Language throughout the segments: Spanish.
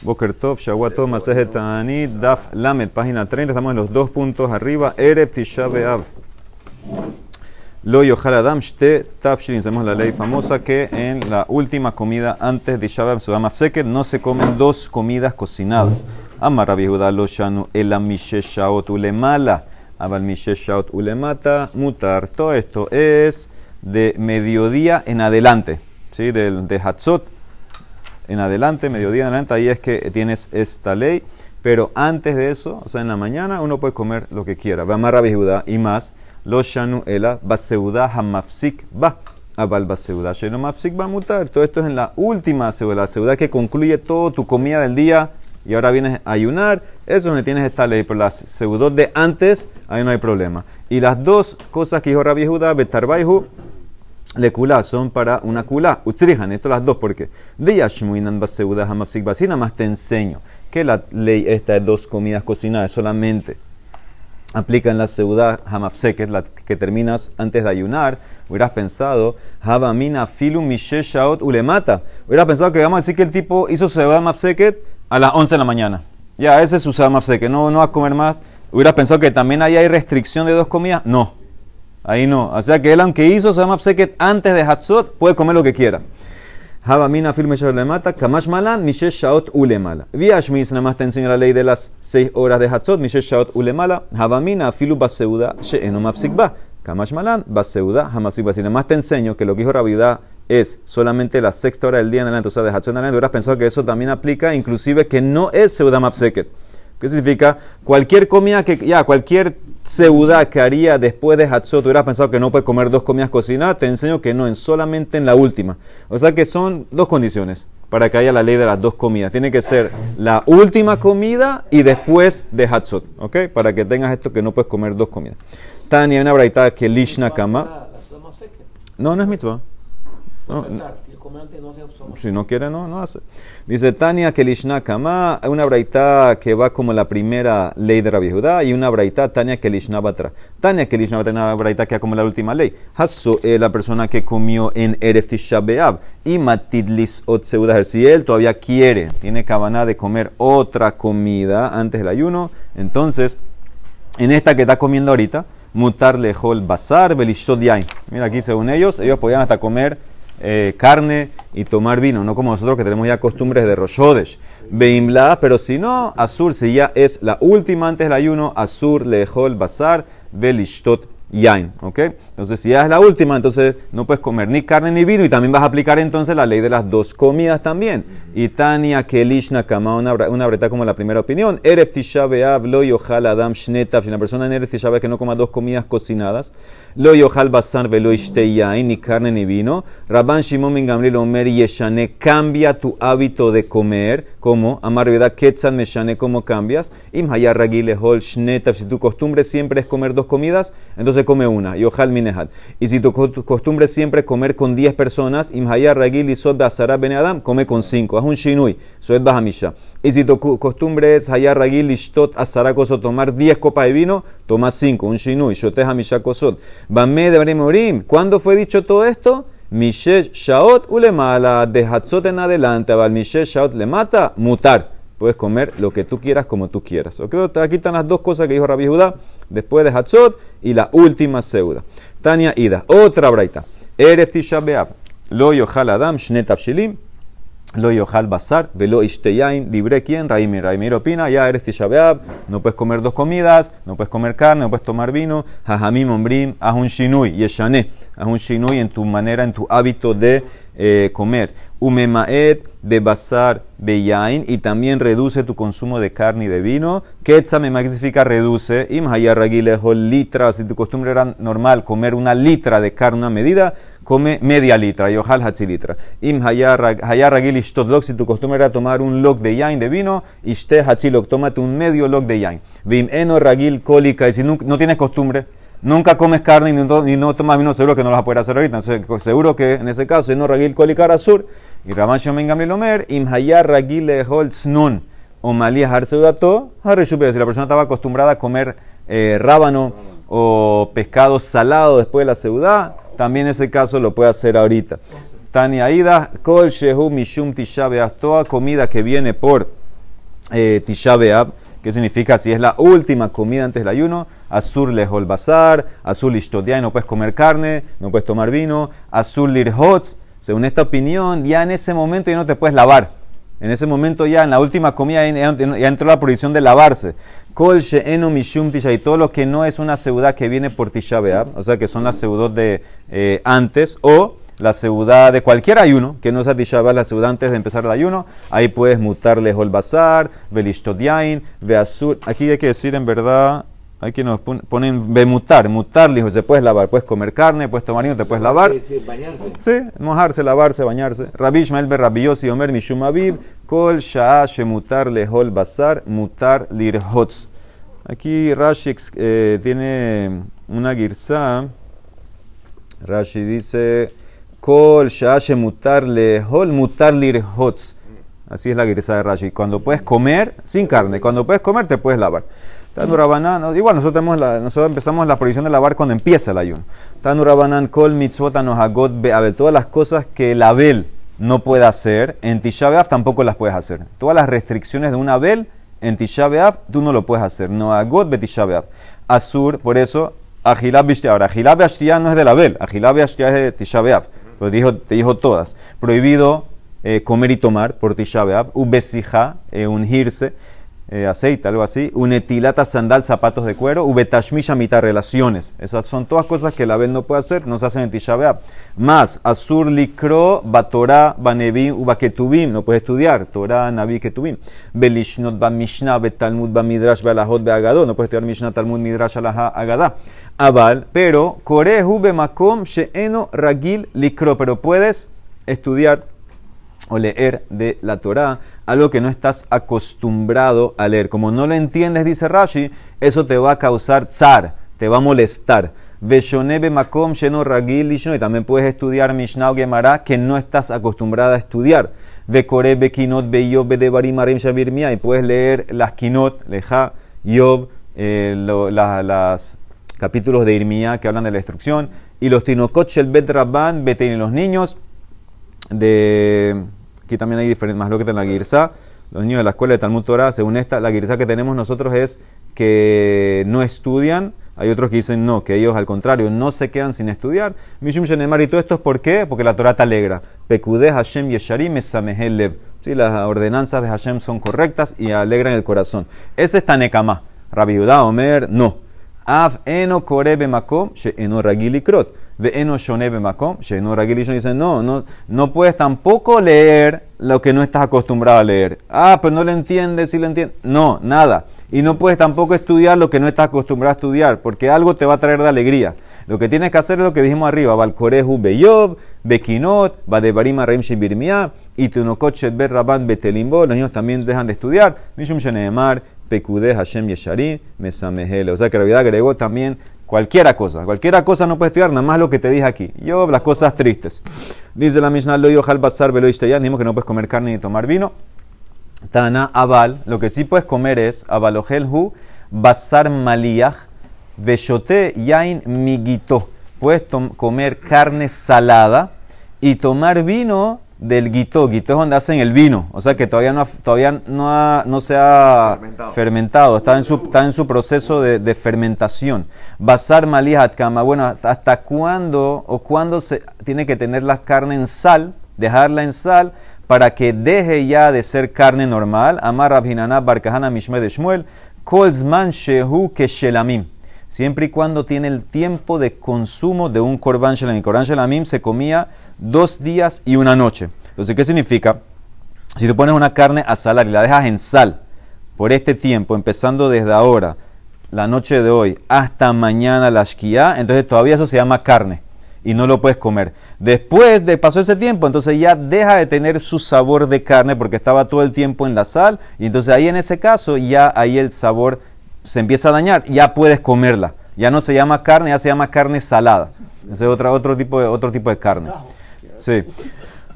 Boker Tov, Shawato, Masejet Daf Lamed, página 30. Estamos en los dos puntos arriba. Erev Tisha B'Av. Lo Yohal Adam Shte Tafshirin. Sabemos la ley famosa que en la última comida antes de Tisha B'Av, Sudam no se comen dos comidas cocinadas. Amar Rabbi Judá Lo Shanu Ela Mishe Shaot Ulemala. Abal Mishe Shaot Ulemata Mutar. Todo esto es de mediodía en adelante. ¿Sí? De, de Hatzot en adelante, mediodía en adelante, ahí es que tienes esta ley. Pero antes de eso, o sea, en la mañana uno puede comer lo que quiera. Va a Judá y más. Lo shanu ela baseuda hamafsik ba. Abal baseuda shenu mafsik va mutar. Todo esto es en la última seuda, la seuda que concluye todo tu comida del día y ahora vienes a ayunar. Eso es donde tienes esta ley. Pero las seudot de antes, ahí no hay problema. Y las dos cosas que dijo Rabbi Judá, betarbaihu, le kula son para una kula. Utsrihan, esto las dos, porque de Yashmuinan Baseuda Hamafsik Basina más te enseño que la ley esta de dos comidas cocinadas solamente aplica en la Seuda Hamafsek, la que terminas antes de ayunar. Hubieras pensado, Habamina Filu Misheshaot Ulemata. Hubieras pensado que vamos a decir que el tipo hizo Seuda Hamafseket a las 11 de la mañana. Ya, ese es su Seuda Hamafseket, no, no va a comer más. Hubieras pensado que también ahí hay restricción de dos comidas. No. Ahí no. O sea que él, aunque hizo Samaf Seket antes de Hatzot, puede comer lo que quiera. Habamina firme mata, Kamash Malan, Mishesh Shaot Ulemala. Viashmis nada más te enseña la ley de las seis horas de Hatzot, Mishesh Shaot Ulemala. Habamina filu baseuda, she'eno mafsikba. Kamash Malan, baseuda, hamafsikba. Si nada más te enseño que lo que dijo Rabiudá es solamente la sexta hora del día en adelante, o sea, de Hatzot en adelante, hubieras pensado que eso también aplica, inclusive que no es Seuda Mafseket. ¿Qué significa? Cualquier comida que, ya, cualquier seudá que haría después de Hatzot, hubieras pensado que no puede comer dos comidas cocinadas, te enseño que no, en solamente en la última. O sea que son dos condiciones para que haya la ley de las dos comidas. Tiene que ser la última comida y después de Hatzot, ¿ok? Para que tengas esto que no puedes comer dos comidas. Tania, una braita que Lishna Kama. No, no es mitzvah. No, si no quiere, no, no hace. Dice Tania que Lishna Kama, una braita que va como la primera ley de Rabbi Judá y una braita Tania que Lishna Batra. Tania que Lishna Batra, una braita que va como la última ley. Hasso es la persona que comió en Erev Tisha y Matidlis Ot Si él todavía quiere, tiene cabana de comer otra comida antes del ayuno, entonces en esta que está comiendo ahorita, mutar lejol basar belishot Mira aquí según ellos, ellos podían hasta comer eh, carne y tomar vino, no como nosotros que tenemos ya costumbres de Roshodesh. Beimla, pero si no, Azur, si ya es la última antes del ayuno, Azur, Lejol, Bazar, Belishtot, Yain, ¿ok? Entonces, si ya es la última, entonces no puedes comer ni carne ni vino y también vas a aplicar entonces la ley de las dos comidas también. Y Tania Kelishna Kama, una, una breta como la primera opinión. Eref Tisha lo yohal Adam Shnetaf. Si una persona en Eref Tisha que no coma dos comidas cocinadas, lo yohal Basar velo Yain, ni carne ni vino. Rabban Shimon Ben Gamliel Omer Yeshane, cambia tu hábito de comer, como Amar Vida Ketzan Meshane, ¿cómo cambias? Im Hayar Hol Shnetaf. Si tu costumbre siempre es comer dos comidas, entonces come una, y ojal minehad. Y si tu costumbre es siempre comer con 10 personas, imhaya ragil y sod ben adam, come con 5. Es un shinui, es bahamisha. Y si tu costumbre es hayar ragil y shtot asara tomar 10 copas de vino, toma 5, un shinui, shote hamisha kosot. Bame de morim. ¿Cuándo fue dicho todo esto? Mishesh shaot ulemala, de hatzot en adelante, abal mishesh shaot le mata, mutar. Puedes comer lo que tú quieras como tú quieras. Aquí están las dos cosas que dijo Rabbi Judá después de Hatzot y la última seuda. Tania Ida, otra braita. Erev Tisha Lo yochal Adam, Shnetav Shilim. Lo yochal Basar, Velo Ishteyain, Dibre quien, Raimir. Raimir opina, ya eres Tisha no puedes comer dos comidas, no puedes comer carne, no puedes tomar vino. Jajamim Ombrim, haz un shinui, yeshane. Haz un shinui en tu manera, en tu hábito de eh, comer. Umemaet, Bebasar, Beyain, y también reduce tu consumo de carne y de vino. Ketzamema, que significa reduce. Imhayarragilehol litra, si tu costumbre era normal comer una litra de carne a medida, come media litra, yohal hachilitra. Im hayarragil ishtodlok, si tu costumbre era tomar un log de yain de vino, ishte hachilok, tómate un medio log de yain. Vim eno ragil cólica, y si no, no tienes costumbre, nunca comes carne y no, tomas vino, seguro que no lo vas a poder hacer ahorita. Entonces, seguro que en ese caso, no ragil colicar azur, y Raman Shomen Omer, im hayar ragil holz nun, o malía harseudato, si la persona estaba acostumbrada a comer eh, rábano o pescado salado después de la seudá, también ese caso lo puede hacer ahorita. Tania Ida, kol shehu mishum tisha toda comida que viene por eh, Tisha B'Av, que significa si es la última comida antes del ayuno, azul lejol bazar, azul y no puedes comer carne, no puedes tomar vino, azul lirhotz, según esta opinión, ya en ese momento ya no te puedes lavar. En ese momento ya, en la última comida, ya, entró la prohibición de lavarse. Kol eno mishum y todo lo que no es una seudá que viene por tisha o sea que son las seudot de eh, antes, o la seudá de cualquier ayuno, que no sea tisha la seudá antes de empezar el ayuno, ahí puedes mutarle hol bazar, velistodiain, veazur. Aquí hay que decir en verdad, Aquí nos ponen bemutar, mutar, dijo, se puedes lavar, puedes comer carne, puedes tomar vino, te puedes lavar. Sí, bañarse. Sí, mojarse, lavarse, bañarse. Rabbi Ishmael Rabiosi Omer Mishum Aviv, Kol Sha'a Shemutar Lehol Basar, Mutar Lirhotz. Aquí Rashi eh, tiene una girsa. Rashi dice, Kol Sha'a Shemutar Lehol, Mutar Lirhotz. Así es la girsa de Rashi. Cuando puedes comer, sin carne, cuando puedes comer, te puedes lavar. Tanurabanan, igual nosotros, la, nosotros empezamos la prohibición de lavar cuando empieza el ayuno. Tanurabanan kol mitzvot anohagot be'abel. Todas las cosas que el abel no puede hacer, en Tisha tampoco las puedes hacer. Todas las restricciones de un abel, en Tisha tú no lo puedes hacer. No agot be Tisha Azur, por eso, Agilab Bishtia. Ahora, Agilab no es del abel, Agilab es de Tisha Pero dijo, te dijo todas. Prohibido eh, comer y tomar por Tisha. Ubesija, eh, ungirse eh, aceite, algo así. Unetilata sandal, zapatos de cuero. Ubetashmisha mitad relaciones. Esas son todas cosas que la vez no puede hacer, no se hacen en Tisha Más, azur likro, batorá, banevim, ubaketubim. No puede estudiar. Torah, naví, ketubim. Belishnot, ba mishnah, betalmud, ba midrash, bealahot, beagado. No puede estudiar mishnah, talmud, midrash, alahá, agadá. Abal, pero, korehu, bemakom, sheeno, ragil, likro. Pero puedes estudiar o leer de la Torah, algo que no estás acostumbrado a leer. Como no lo entiendes, dice Rashi, eso te va a causar tsar, te va a molestar. Veshonebe makom sheno ragil y también puedes estudiar Mishnah o Gemara que no estás acostumbrada a estudiar. Vekorebe kinot beyob bedevarim y puedes leer las kinot, leja, yob, eh, capítulos de Irmía que hablan de la instrucción, y los tinokot shel bet rabban, los niños de Aquí también hay diferentes, más lo que en la Girsa. Los niños de la escuela de Talmud Torah, según esta, la Girsa que tenemos nosotros es que no estudian. Hay otros que dicen no, que ellos al contrario no se quedan sin estudiar. Mishum Shenemar, y todo esto es por qué? Porque la Torah te alegra. Pekudeh Hashem Yesharim Lev. Sí, las ordenanzas de Hashem son correctas y alegran el corazón. Ese es Tanekama. Rabbi Omer, no. Av eno korebe makom she eno ragili krot. Ve eno shonebe makom she eno ragili Dice, no, no, no puedes tampoco leer lo que no estás acostumbrado a leer. Ah, pero no lo entiendes, si lo entiendes. No, nada. Y no puedes tampoco estudiar lo que no estás acostumbrado a estudiar, porque algo te va a traer de alegría. Lo que tienes que hacer es lo que dijimos arriba. Valkorehu beyov, bekinot, badebarima reim shibirmia, y tunokochet ber raban betelimbo. Los niños también dejan de estudiar. Mishum sheneemar, Pekudeh Hashem Yesharim Mesamehele. O sea que la vida agregó también cualquiera cosa. Cualquiera cosa no puede estudiar, nada más lo que te dije aquí. Yo, las cosas tristes. Dice la Mishnah, lo hal basar velo dijimos que no puedes comer carne ni tomar vino. Tana abal, lo que sí puedes comer es hu basar maliach veshote yain migito. Puedes comer carne salada y tomar vino del guito. Guito es donde hacen el vino. O sea que todavía no, todavía no, no se ha fermentado. Está, en su, está en su proceso de, de fermentación. Basar malihat kama. Bueno, ¿hasta cuándo o cuándo se tiene que tener la carne en sal? Dejarla en sal para que deje ya de ser carne normal. Amar Rabhinana Barkahana Mishme de Shmuel. Kolzman Shehu Keshelamim siempre y cuando tiene el tiempo de consumo de un korban shelamim. Korban shelamim se comía dos días y una noche. Entonces, ¿qué significa? Si tú pones una carne a salar y la dejas en sal por este tiempo, empezando desde ahora, la noche de hoy, hasta mañana la shkia, entonces todavía eso se llama carne y no lo puedes comer. Después de pasó ese tiempo, entonces ya deja de tener su sabor de carne porque estaba todo el tiempo en la sal y entonces ahí en ese caso ya ahí el sabor se empieza a dañar, ya puedes comerla. Ya no se llama carne, ya se llama carne salada. Ese es otro, otro, tipo, de, otro tipo de carne. Sí.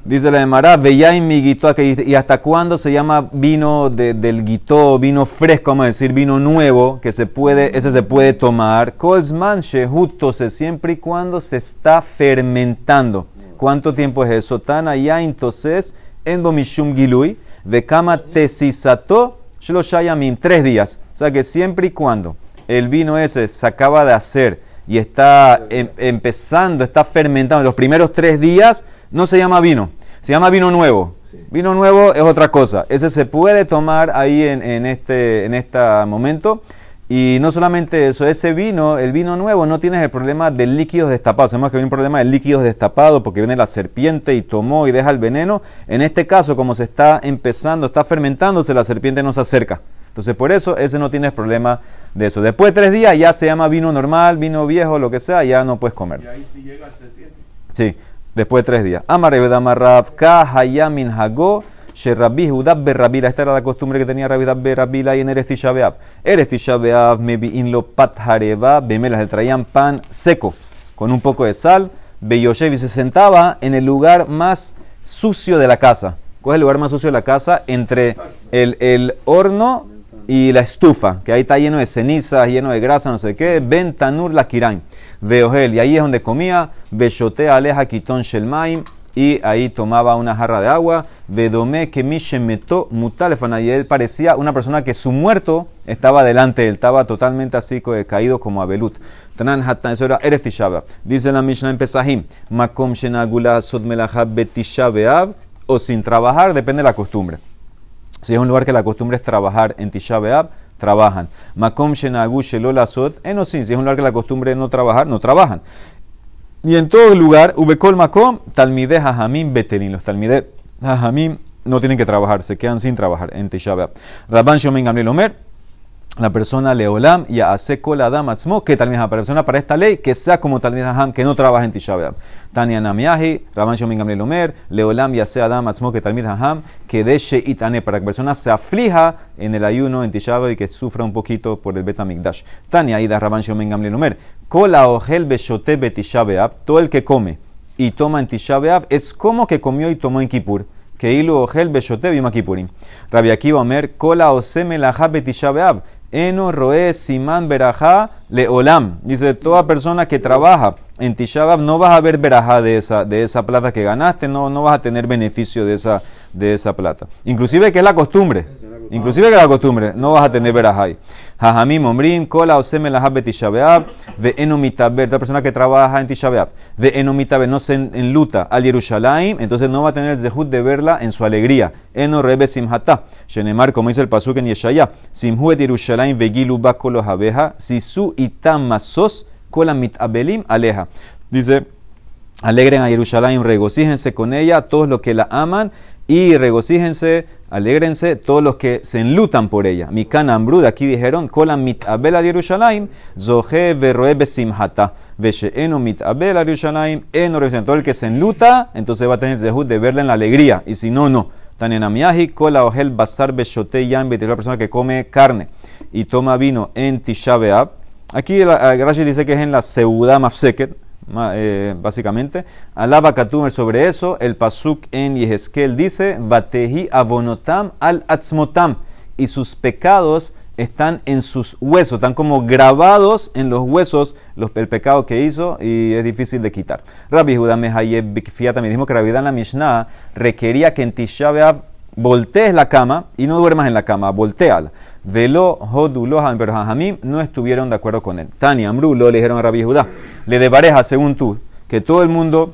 Dice la Emara, en mi guito, y hasta cuándo se llama vino del guito, vino fresco, vamos a decir, vino nuevo, que se puede, ese se puede tomar. Colsman shehutose, siempre y cuando se está fermentando. ¿Cuánto tiempo es eso? Tan allá entonces, en bomishum gilui, vekama tesisato Shloshayamim, tres días. O sea que siempre y cuando el vino ese se acaba de hacer y está em- empezando, está fermentando los primeros tres días, no se llama vino, se llama vino nuevo. Vino nuevo es otra cosa. Ese se puede tomar ahí en, en este, en este momento. Y no solamente eso, ese vino, el vino nuevo, no tienes el problema de líquidos destapados. Sabemos que viene un problema de líquidos destapados porque viene la serpiente y tomó y deja el veneno. En este caso, como se está empezando, está fermentándose, la serpiente no se acerca. Entonces, por eso, ese no tienes problema de eso. Después de tres días ya se llama vino normal, vino viejo, lo que sea, ya no puedes comer. Y ahí sí llega el serpiente. Sí, después de tres días. Hago she rabbi Judá berrabila. Esta era la costumbre que tenía Rabbi berrabila y en Eretz Tisha B'Av. Eretz Tisha B'Av mebi'in lo pat hareva bemelas. Le traían pan seco con un poco de sal. Beyoshev y se sentaba en el lugar más sucio de la casa. ¿Cuál es el lugar más sucio de la casa? Entre el, el horno y la estufa, que ahí está lleno de cenizas, lleno de grasa, no sé qué. Ben tanur la kirain. Veogel. Y ahí es donde comía. Beshote aleja kitón shelmaim. Y ahí tomaba una jarra de agua. Vedome que mi shemetó mutalefana. Y él parecía una persona que su muerto estaba delante de él. Estaba totalmente así caído como abelut. Tanan hatan. Eso era B'Av. Dice la Mishnah en Pesahim. Makom shenagula sod melachá betisha be'av. O sin trabajar, depende de la costumbre. Si es un lugar que la costumbre es trabajar en Tisha trabajan. Makom shenagu shelo lasot, enosin. Si es un lugar que la costumbre es no trabajar, no trabajan. Y en todo lugar, ubekol makom, talmide hajamim betelin. Los talmide hajamim no tienen que trabajar, se quedan sin trabajar en Tisha B'Av. Rabban Shomen Omer, la persona leolam y hace kol adam atzmo, que tal vez la persona para esta ley, que sea como tal vez hajam, que no trabaja en Tisha. Tania Namiahi, Rabban Shomen Gamliel leolam y hace adam atzmo, que tal vez hajam, que deshe itane, para que la persona se aflija en el ayuno en Tisha y que sufra un poquito por el Betamikdash. Tania Ida Rabban Shomen Gamliel Omer, kol aogel beshote betisha todo el que come y toma en Tisha es como que comió y tomó en Kippur. Que ilu ogel beshote bima Kippurim. Rabbi Akiva Omer, kola ose melajá betisha B'Av. Eno roe siman berajá leolam. Dice, toda persona que trabaja en Tisha B'Av no vas a ver berajá de esa, de esa plata que ganaste, no, no vas a tener beneficio de esa, de esa plata. Inclusive que es la costumbre. Inclusive que es la costumbre, no vas a tener verajay. Jajamim omrim, kola oseme la habet Tishabeab, ve enomitaber, la persona que trabaja en Tishabeab, ve enomitaber, no se enluta al Yerushalayim, entonces no va a tener el zehut de verla en su alegría. Eno rebe simhata, shenemar, como dice el pasuk en Yeshaya, simhuet Yerushalayim vegilu ba kolo habeja, sisu itam masos, kola mitabelim aleja. Dice, alegren a Jerusalén, regocíjense con ella todos los que la aman y regocíjense, alégrense todos los que se enlutan por ella. Mikan Ambrud, aquí dijeron, Kolam mitabel al Jerusalén, Zohe verroe besimhata, Vesheeno mitabel al Jerusalén, eno. Todo el que se enluta, entonces va a tener el de verla en la alegría, y si no, no. Tanenamiahi, kola ohel basar beshote es la persona que come carne y toma vino en Tisha B'Av. Aquí Rashi dice que es en la Seuda Mafseket, ma- eh, básicamente. Alaba Katumer sobre eso. El Pasuk en Yehezkel dice: Vatehi avonotam al atzmotam. Y sus pecados están en sus huesos, están como grabados en los huesos los, el pecado que hizo y es difícil de quitar. Rabbi Judá Mehayeb Bikfiata me dijo que Rabbi Dan la Mishnah requería que en Tisha voltees la cama y no duermas en la cama, volteala. Velo Hodulohan, pero Jajamim no estuvieron de acuerdo con él. Tani Amru lo le dijeron a Rabbi Judá. Le de pareja, según tú, que todo el mundo,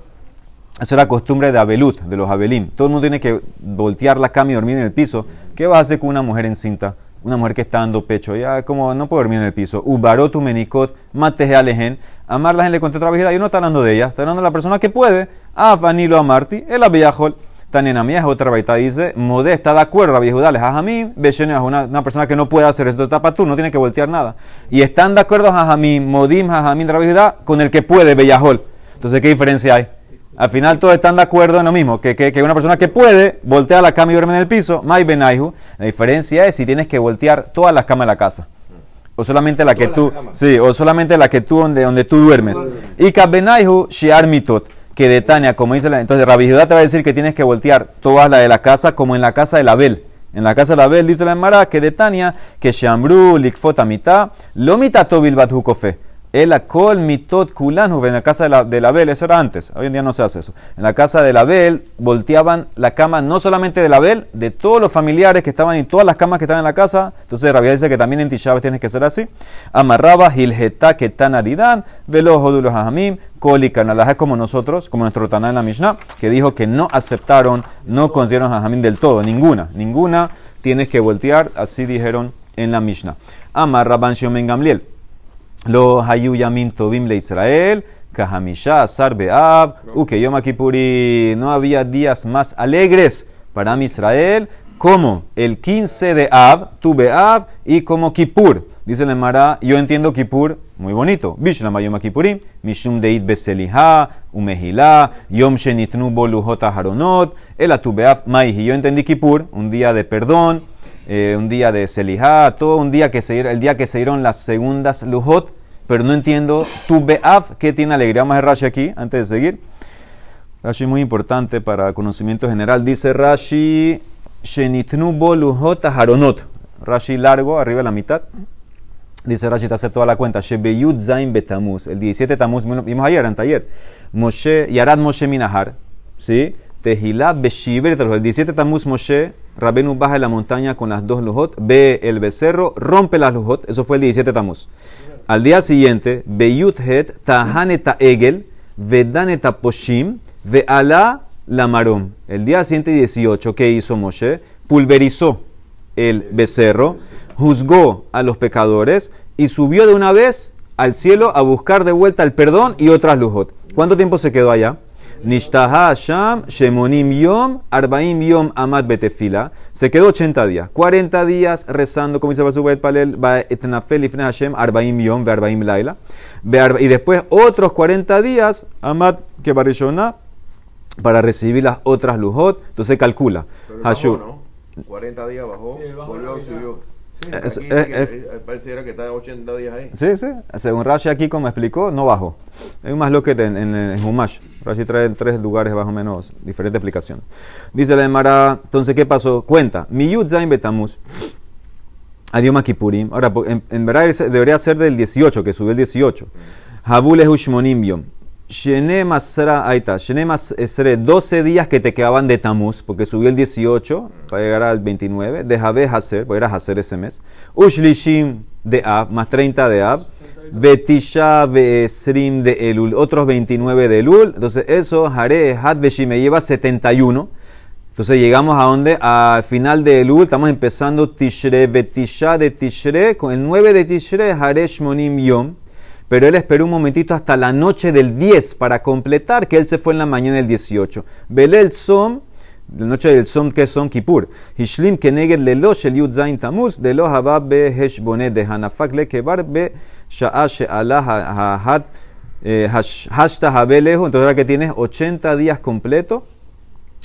eso era costumbre de Abelut, de los Abelim. Todo el mundo tiene que voltear la cama y dormir en el piso. ¿Qué vas a hacer con una mujer encinta? Una mujer que está dando pecho, ya como no puede dormir en el piso. Ubarotu menikot, mateje alejen. Amar la gente le contó otra vez, y no está hablando de ella, está hablando de la persona que puede. Ah, Vanilo Amarti, el abiyajol. Tanenamías, otra baita dice, Modé está de acuerdo, Rabbi Judá, les Jajamim, Beshene es una, una persona que no puede hacer esto, tapa tú, no tiene que voltear nada. Y están de acuerdo Jajamim, Modim, Jajamim, Judá, con el que puede, Beyajol. Entonces, ¿qué diferencia hay? Al final todos están de acuerdo en lo mismo, que, que, que una persona que puede voltea la cama y duerme en el piso, Mai Benaihu. La diferencia es si tienes que voltear todas las camas de la casa. O solamente la que Todas tú, sí, o solamente la que tú donde, donde tú duermes. Y Kabenaihu Shiar Mitot, que de Tania, como dice la, entonces Rabbi Judá te va a decir que tienes que voltear todas las de la casa como en la casa de la Abel. En la casa de la Abel dice la Emara que de Tania, que Shambru, Likfot Amita, lo mitato bilbat hukofe. El akol mitot kulanu, en la casa de la, de la Abel, eso era antes, hoy en día no se hace eso. En la casa de la Abel volteaban la cama no solamente de la Abel, de todos los familiares que estaban en todas las camas que estaban en la casa. Entonces Rabia dice que también en Tisha tienes que ser así. Amarraba hilgeta ketan aridan, velo jodulos ahamim, koli es como nosotros, como nuestro Taná en la Mishnah, que dijo que no aceptaron, no consideraron a del todo, ninguna, ninguna tienes que voltear, así dijeron en la Mishnah. Amar Rabban Gamliel. Lo hayu yamin tovim le Israel, kahamisha asar uke yom kipuri. No había días más alegres para mi Israel como el 15 de Ab, tu Be'ab, y como Kippur. Dice el Emara, yo entiendo Kippur muy bonito. Bishlama Yom Kippurim, Mishum Deit Beseliha, Umehila, Yom Shenitnu Boluhot Haronot, el Atubeaf Maihi. Yo entendí Kippur, un día de perdón, eh, un día de Selihá, todo un día que se el día que se dieron las segundas Luhot, pero no entiendo tu Beaf, ¿qué tiene alegría? Vamos a Rashi aquí, antes de seguir. Rashi muy importante para conocimiento general. Dice Rashi, Shenitnu Boluhot Haronot. Rashi largo, arriba de la mitad. Dice Rashi, te hace toda la cuenta. Shebeyud Zain Betamuz. El 17 Tamuz, vimos ayer, en taller. Moshe, Yarad Moshe Minahar. ¿Sí? Tehilá Beshiber, el 17 Tamuz Moshe, Rabenu baja en la montaña con las dos lujot, ve el becerro, rompe las lujot, eso fue el 17 Tamuz. Al día siguiente, Beyut Het, Tahaneta Egel, Vedaneta Poshim, Ve'ala Lamarom. El día siguiente 18, ¿qué hizo Moshe? Pulverizó el becerro, juzgó a los pecadores y subió de una vez al cielo a buscar de vuelta el perdón y otras lujot. ¿Cuánto tiempo se quedó allá? Nishtaha Sham, Shemonim Yom, Arbaim Yom Amad Betefila. Se quedó 80 días. 40 días rezando, como dice Basubet Palel, Etnafel Ifne Hashem, Arbaim Yom, Arbaim Laila. Y después otros 40 días, Amad Kebarishona, para recibir las otras lujot. Entonces calcula. Hashur. 40 días bajó, volvió, subió. Sí, es, pareciera que está 80 días ahí. Sí, sí. Según Rashi aquí, como explicó, no bajó. Hay un más lo que en, en, en Humash. Rashi trae tres lugares más o menos diferentes explicaciones. Dice la Emara, entonces, ¿qué pasó? Cuenta. Miyud Zain Betamuz. Adioma Kipurim. Ahora, en, verdad debería ser del 18, que subió el 18. Habule Hushmonim. Shene Masra, ahí está, Shene 12 días que te quedaban de Tamuz, porque subió el 18 para llegar al 29, de Jabe Hacer, porque era Hacer ese mes, Ushlishim de Ab, más 30 de Ab, Betisha Besrim de Elul, otros 29 de Elul, entonces eso, Hare Had me lleva 71, entonces llegamos a donde, al final de Elul, estamos empezando Tishre, Betisha de Tishre, con el 9 de Tishre, Hare Shmonim Yom, pero él esperó un momentito hasta la noche del 10 para completar que él se fue en la mañana del 18. Belel Som, la noche del Som que es Som Kippur. Hishlim keneged lelo shel yud zain tamuz, de lo haba be de hanafak le kebar be sha'a she'ala ha'had eh, hashta habelehu. Entonces ahora que tienes 80 días completo,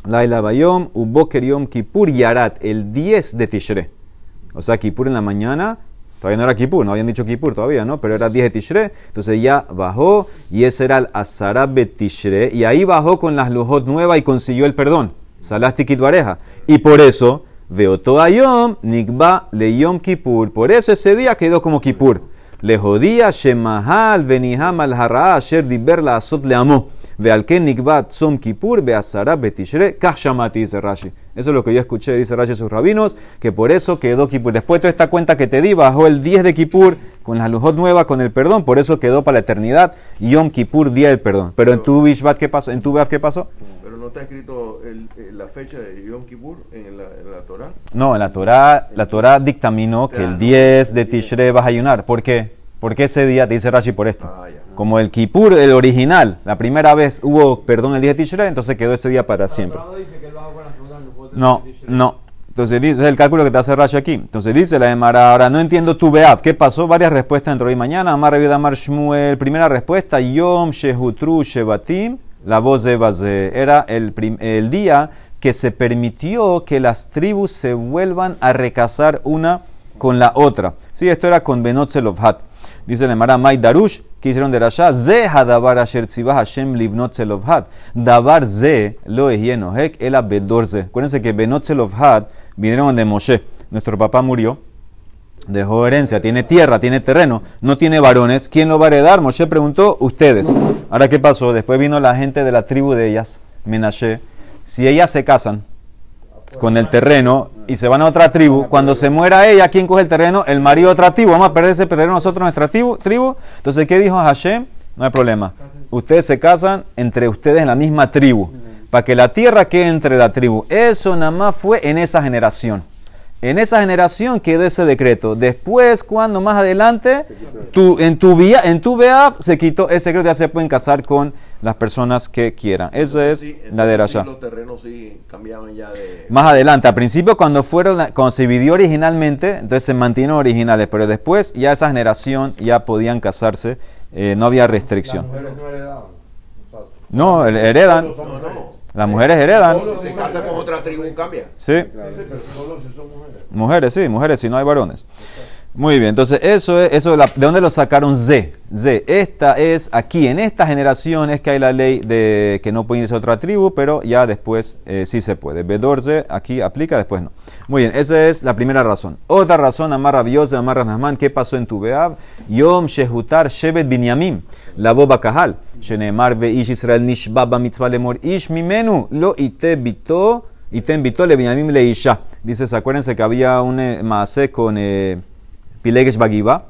Laila Bayom, Uboker Yom Kippur Yarat, el 10 de Tishre. O sea, Kippur en la mañana, Todavía no era Kippur, no habían dicho Kippur todavía, ¿no? Pero era 10 de Tishre. Entonces ya bajó y ese era el Azarab Tishre. Y ahí bajó con las lujot nuevas y consiguió el perdón. Salastikit Bareja. Y por eso, veo Yom, Nikba le Yom Kippur. Por eso ese día quedó como Kippur. Le jodía Shemahal Beniham al Harra Asher Diber la Azot le amó. Ve al que Nikbat Som Kippur, ve Azarab Betishre, Kashamati, dice Rashi. Eso es lo que yo escuché, dice Rashi sus rabinos, que por eso quedó Kippur. Después de toda esta cuenta que te di, bajó el 10 de Kippur con la lujot nueva, con el perdón, por eso quedó para la eternidad. Yom Kippur, día del perdón. Pero, en tu Bishvat, ¿qué pasó? ¿En tu Beaf, qué pasó? No está escrito la fecha de Yom Kippur en la, en la Torah. No, en la Torah, la Torah dictaminó que el 10 de Tishrei vas a ayunar. ¿Por qué? Porque ese día, te dice Rashi por esto. Ah, Como el Kippur, el original, la primera vez hubo perdón el día de Tishrei, entonces quedó ese día para siempre. No, no. Entonces dice el cálculo que te hace Rashi aquí. Entonces dice la Emara, ahora no entiendo tu Beab. ¿Qué pasó? Varias respuestas dentro de mañana. Amar de Amar Shmuel. Primera respuesta, Yom Shehutru Shebatim. La voz de Baze. Era el, el día que se permitió que las tribus se vuelvan a recasar una con la otra. Sí, esto era con Benot Zelofhat. Dice la Emara, May Darush, que hicieron de Rasha, Ze hadavar asher tzivah Hashem livnot zelovhat. Davar ze lo hek el abedorze. Acuérdense que benot zelovhat vinieron de Moshe. Nuestro papá murió. Dejó herencia, tiene tierra, tiene terreno, no tiene varones, ¿quién lo va a heredar? Moshe preguntó, ustedes. Ahora, ¿qué pasó? Después vino la gente de la tribu de ellas, Menashe. Si ellas se casan con el terreno y se van a otra tribu, cuando se muera ella, ¿quién coge el terreno? El marido de otra tribu. Vamos a perder ese terreno nosotros, nuestra tribu. tribu. Entonces, ¿qué dijo Hashem? No hay problema. Ustedes se casan entre ustedes en la misma tribu, para que la tierra quede entre la tribu. Eso nada más fue en esa generación. En esa generación quedó ese decreto. Después, cuando más adelante, tu, en tu vía, en tu vea se quitó ese decreto, ya se pueden casar con las personas que quieran. Esa es la de los terrenos sí cambiaban ya de... Más adelante, al principio cuando fueron, cuando se dividió originalmente, entonces se mantuvieron originales, pero después ya esa generación ya podían casarse, eh, no había restricción. No, heredan. Las mujeres heredan. Si se casa con otra tribu, cambia. Sí. Mujeres, sí, mujeres, si no hay varones. Muy bien, entonces eso es, eso ¿de dónde lo sacaron Z? Z. Esta es aquí, en esta generación es que hay la ley de que no puede irse a otra tribu, pero ya después eh, sí se puede. Bedor Z aquí aplica, después no. Muy bien, esa es la primera razón. Otra razón, Amar Rabiosa, Amar Nahman, ¿qué pasó en tu Beab? Yom Shehutar Shevet Binyamim, la boba Kahal, Shenemar Ish Israel Nishbaba Mitzvah Lemor Ish Mimenu, lo ite bito, ite bito le Binyamim le Isha. Dices, acuérdense que había un eh, maase con... Eh, Pilegesh Bagiba,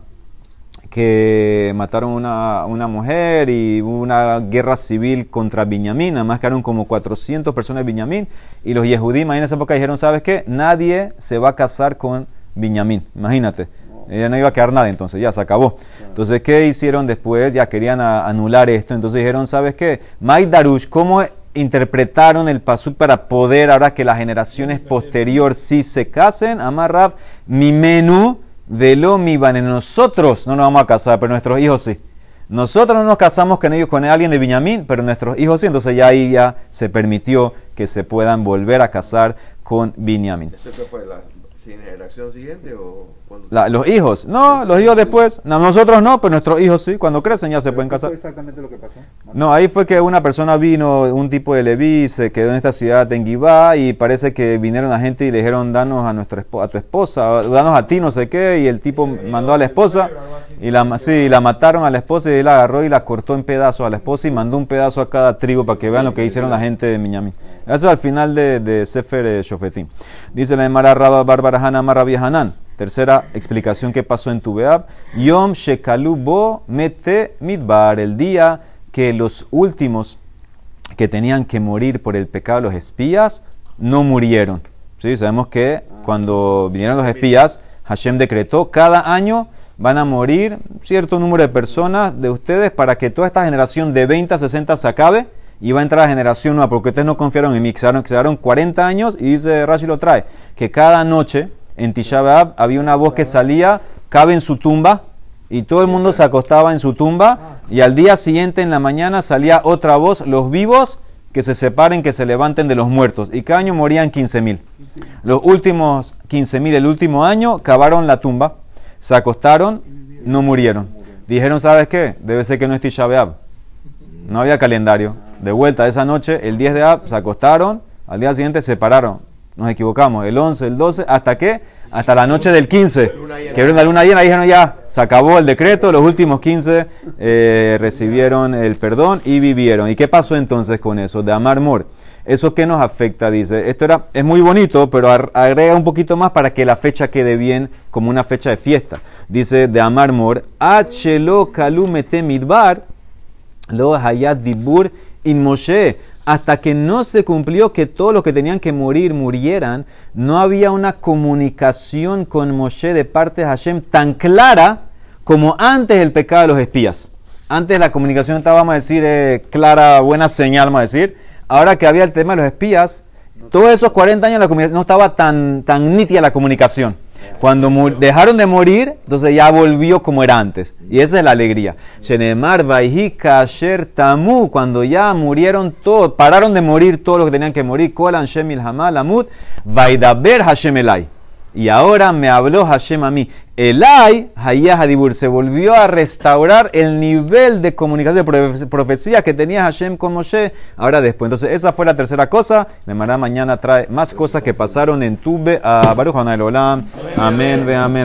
que mataron una, mujer y hubo una guerra civil contra Binyamin, además quedaron como 400 personas de Binyamin, y los Yehudí, en esa época dijeron, ¿sabes qué? Nadie se va a casar con Binyamin, imagínate. Ella no iba a quedar nada, entonces ya se acabó. Entonces, ¿qué hicieron después? Ya querían anular esto. Entonces dijeron, ¿sabes qué? Mike Darush, ¿cómo interpretaron el pasuk para poder, ahora que las generaciones posteriores sí se casen? Amarrab, mi menú Velo mi van nosotros no nos vamos a casar, pero nuestros hijos sí. Nosotros no nos casamos con ellos, con alguien de Viñamín, pero nuestros hijos sí. Entonces ya ahí ya se permitió que se puedan volver a casar con. ¿Eso fue generación siguiente o los hijos, no, los hijos después, nosotros no, pero nuestros hijos sí, cuando crecen ya se pueden casar. exactamente lo que pasó? No, ahí fue que una persona vino, un tipo de Leví, se quedó en esta ciudad de Engibá y parece que vinieron la gente y le dijeron, danos a, nuestra, a tu esposa, danos a ti, no sé qué, y el tipo mandó a la esposa y la, sí, la mataron a la esposa y él agarró y la cortó en pedazos a la esposa y mandó un pedazo a cada tribu para que vean lo que hicieron la gente de Miñami. Eso al final de, de Sefer eh, Shofetim. Dice la Emara Rabba Bárbara Hanan Hanan. Tercera explicación que pasó en Tubeab. Yom Shekalu Bo Mete Midbar, el día que los últimos que tenían que morir por el pecado de los espías no murieron. ¿Sí? Sabemos que cuando vinieron los espías, Hashem decretó cada año van a morir cierto número de personas de ustedes para que toda esta generación de 20 a 60 se acabe y va a entrar la generación nueva porque ustedes no confiaron en mí, quedaron 40 años y dice Rashi lo trae, que cada noche en Tisha había una voz que salía, cabe en su tumba, y todo el mundo se acostaba en su tumba, y al día siguiente en la mañana salía otra voz, los vivos que se separen, que se levanten de los muertos. Y cada año morían 15.000. Los últimos 15.000, el último año, cavaron la tumba, se acostaron, no murieron. Dijeron, ¿sabes qué? Debe ser que no es Tisha No había calendario. De vuelta esa noche, el 10 de Ab, se acostaron, al día siguiente se separaron. Nos equivocamos. El 11, el 12, ¿hasta qué? Hasta la noche del 15. Que vieron la luna llena dijeron ya, se acabó el decreto. Los últimos 15 eh, recibieron el perdón y vivieron. ¿Y qué pasó entonces con eso? De amar mor. ¿Eso qué nos afecta? Dice, esto era, es muy bonito, pero agrega un poquito más para que la fecha quede bien como una fecha de fiesta. Dice, de amar mor, Hlo kalumete midbar, lo hayat dibur in Moshe hasta que no se cumplió que todos los que tenían que morir murieran, no había una comunicación con Moshe de parte de Hashem tan clara como antes del pecado de los espías. Antes la comunicación estaba, vamos a decir, eh, clara, buena señal, vamos a decir. Ahora que había el tema de los espías, todos esos 40 años la no estaba tan, tan nítida la comunicación. Cuando dejaron de morir, entonces ya volvió como era antes. Y esa es la alegría. Shenemar, Kasher, Tamu, cuando ya murieron todos, pararon de morir todos los que tenían que morir. Kolan, Shemil, Hamal, Amut, Vaidaber, Hashem Elai. Y ahora me habló Hashem a mí. Elai, Hayah Hadibur, se volvió a restaurar el nivel de comunicación, de profecía que tenía Hashem con Moshe. Ahora después. Entonces, esa fue la tercera cosa. De manera mañana trae más cosas que pasaron en Tube a Baruch Olam. Amén, ve amén.